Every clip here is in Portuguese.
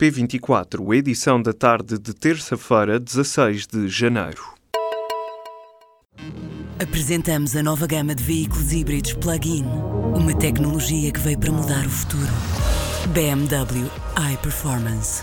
P24, edição da tarde de terça-feira, 16 de janeiro. Apresentamos a nova gama de veículos híbridos plug-in. Uma tecnologia que veio para mudar o futuro. BMW iPerformance.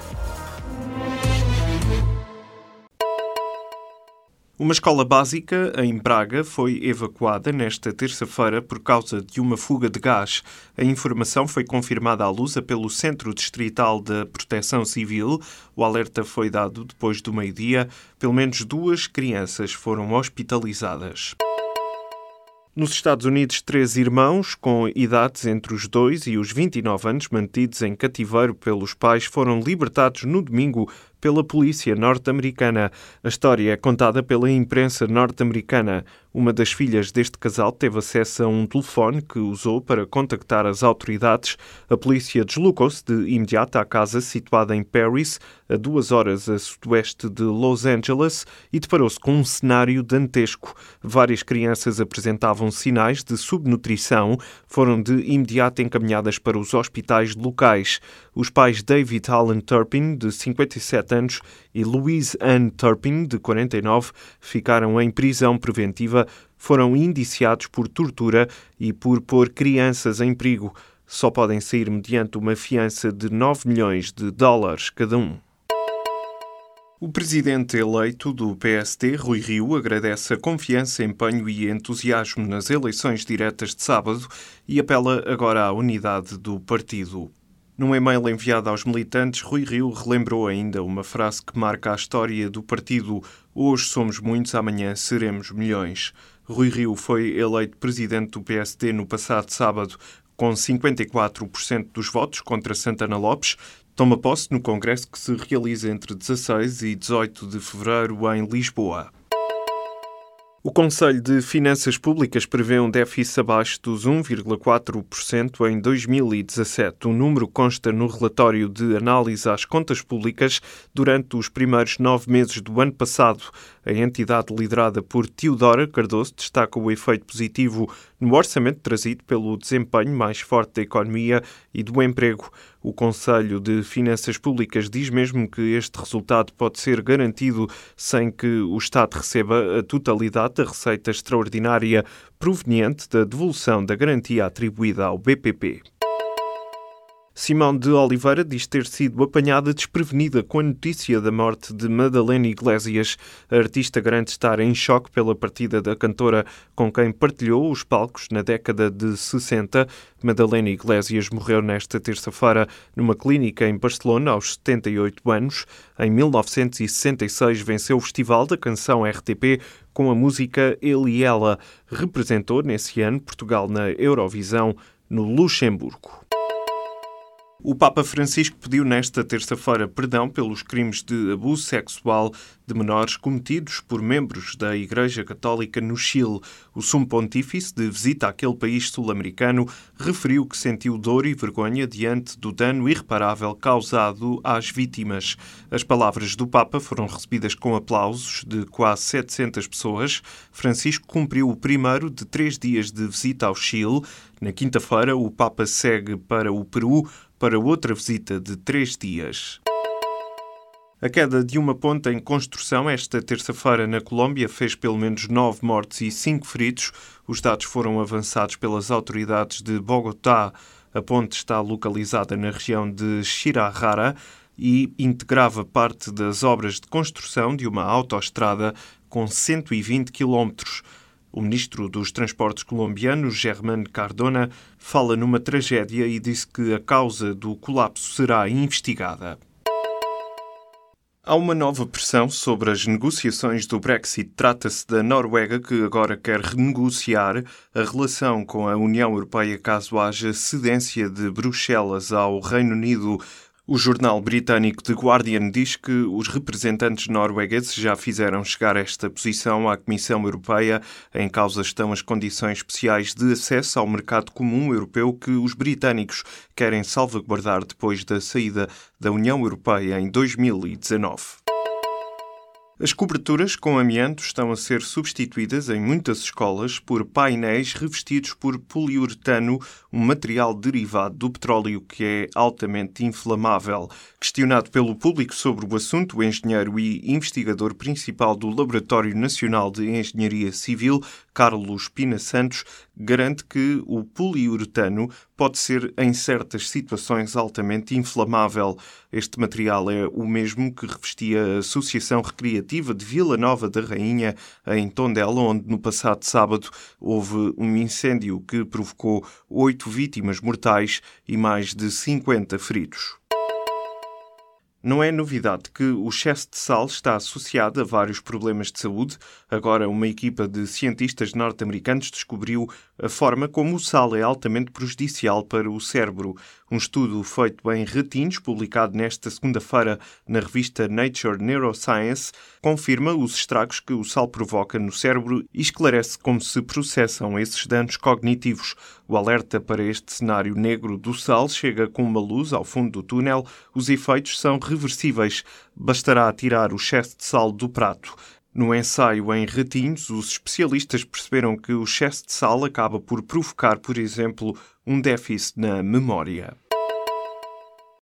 Uma escola básica em Braga foi evacuada nesta terça-feira por causa de uma fuga de gás. A informação foi confirmada à Lusa pelo Centro Distrital de Proteção Civil. O alerta foi dado depois do meio-dia. Pelo menos duas crianças foram hospitalizadas. Nos Estados Unidos, três irmãos com idades entre os 2 e os 29 anos, mantidos em cativeiro pelos pais, foram libertados no domingo pela polícia norte-americana. A história é contada pela imprensa norte-americana. Uma das filhas deste casal teve acesso a um telefone que usou para contactar as autoridades. A polícia deslocou-se de imediato à casa situada em Paris, a duas horas a sudoeste de Los Angeles, e deparou-se com um cenário dantesco. Várias crianças apresentavam sinais de subnutrição, foram de imediato encaminhadas para os hospitais locais. Os pais David Allen Turpin, de 57 anos, e Louise Ann Turpin, de 49, ficaram em prisão preventiva, foram indiciados por tortura e por pôr crianças em perigo. Só podem sair mediante uma fiança de 9 milhões de dólares cada um. O presidente eleito do PST, Rui Rio, agradece a confiança, empenho e entusiasmo nas eleições diretas de sábado e apela agora à unidade do partido. Num e-mail enviado aos militantes, Rui Rio relembrou ainda uma frase que marca a história do partido: Hoje somos muitos, amanhã seremos milhões. Rui Rio foi eleito presidente do PSD no passado sábado com 54% dos votos contra Santana Lopes. Toma posse no congresso que se realiza entre 16 e 18 de fevereiro em Lisboa. O Conselho de Finanças Públicas prevê um déficit abaixo dos 1,4% em 2017. O número consta no relatório de análise às contas públicas durante os primeiros nove meses do ano passado. A entidade liderada por Teodora Cardoso destaca o efeito positivo no orçamento trazido pelo desempenho mais forte da economia e do emprego. O Conselho de Finanças Públicas diz mesmo que este resultado pode ser garantido sem que o Estado receba a totalidade da receita extraordinária proveniente da devolução da garantia atribuída ao BPP. Simão de Oliveira diz ter sido apanhada desprevenida com a notícia da morte de Madalena Iglesias. A artista garante estar em choque pela partida da cantora com quem partilhou os palcos na década de 60. Madalena Iglesias morreu nesta terça-feira numa clínica em Barcelona aos 78 anos. Em 1966 venceu o Festival da Canção RTP com a música Ele e Ela. Representou nesse ano Portugal na Eurovisão no Luxemburgo. O Papa Francisco pediu nesta terça-feira perdão pelos crimes de abuso sexual de menores cometidos por membros da Igreja Católica no Chile. O Sumo Pontífice, de visita àquele país sul-americano, referiu que sentiu dor e vergonha diante do dano irreparável causado às vítimas. As palavras do Papa foram recebidas com aplausos de quase 700 pessoas. Francisco cumpriu o primeiro de três dias de visita ao Chile. Na quinta-feira, o Papa segue para o Peru para outra visita de três dias. A queda de uma ponte em construção esta terça-feira na Colômbia fez pelo menos nove mortes e cinco feridos. Os dados foram avançados pelas autoridades de Bogotá. A ponte está localizada na região de Chirarrara e integrava parte das obras de construção de uma autoestrada com 120 quilómetros. O ministro dos Transportes colombiano, Germán Cardona, fala numa tragédia e disse que a causa do colapso será investigada. Há uma nova pressão sobre as negociações do Brexit. Trata-se da Noruega, que agora quer renegociar a relação com a União Europeia caso haja cedência de Bruxelas ao Reino Unido. O jornal britânico The Guardian diz que os representantes noruegueses já fizeram chegar esta posição à Comissão Europeia. Em causa estão as condições especiais de acesso ao mercado comum europeu que os britânicos querem salvaguardar depois da saída da União Europeia em 2019. As coberturas com amianto estão a ser substituídas em muitas escolas por painéis revestidos por poliuretano, um material derivado do petróleo que é altamente inflamável. Questionado pelo público sobre o assunto, o engenheiro e investigador principal do Laboratório Nacional de Engenharia Civil, Carlos Pina Santos, garante que o poliuretano pode ser, em certas situações, altamente inflamável. Este material é o mesmo que revestia a Associação Recreativa de Vila Nova da Rainha, em Tondela, onde no passado sábado houve um incêndio que provocou oito vítimas mortais e mais de 50 feridos. Não é novidade que o excesso de sal está associado a vários problemas de saúde. Agora, uma equipa de cientistas norte-americanos descobriu a forma como o sal é altamente prejudicial para o cérebro. Um estudo feito em retinos, publicado nesta segunda-feira na revista Nature Neuroscience, confirma os estragos que o sal provoca no cérebro e esclarece como se processam esses danos cognitivos. O alerta para este cenário negro do sal chega com uma luz ao fundo do túnel. Os efeitos são reversíveis. Bastará tirar o excesso de sal do prato. No ensaio em ratinhos, os especialistas perceberam que o excesso de sal acaba por provocar, por exemplo, um déficit na memória.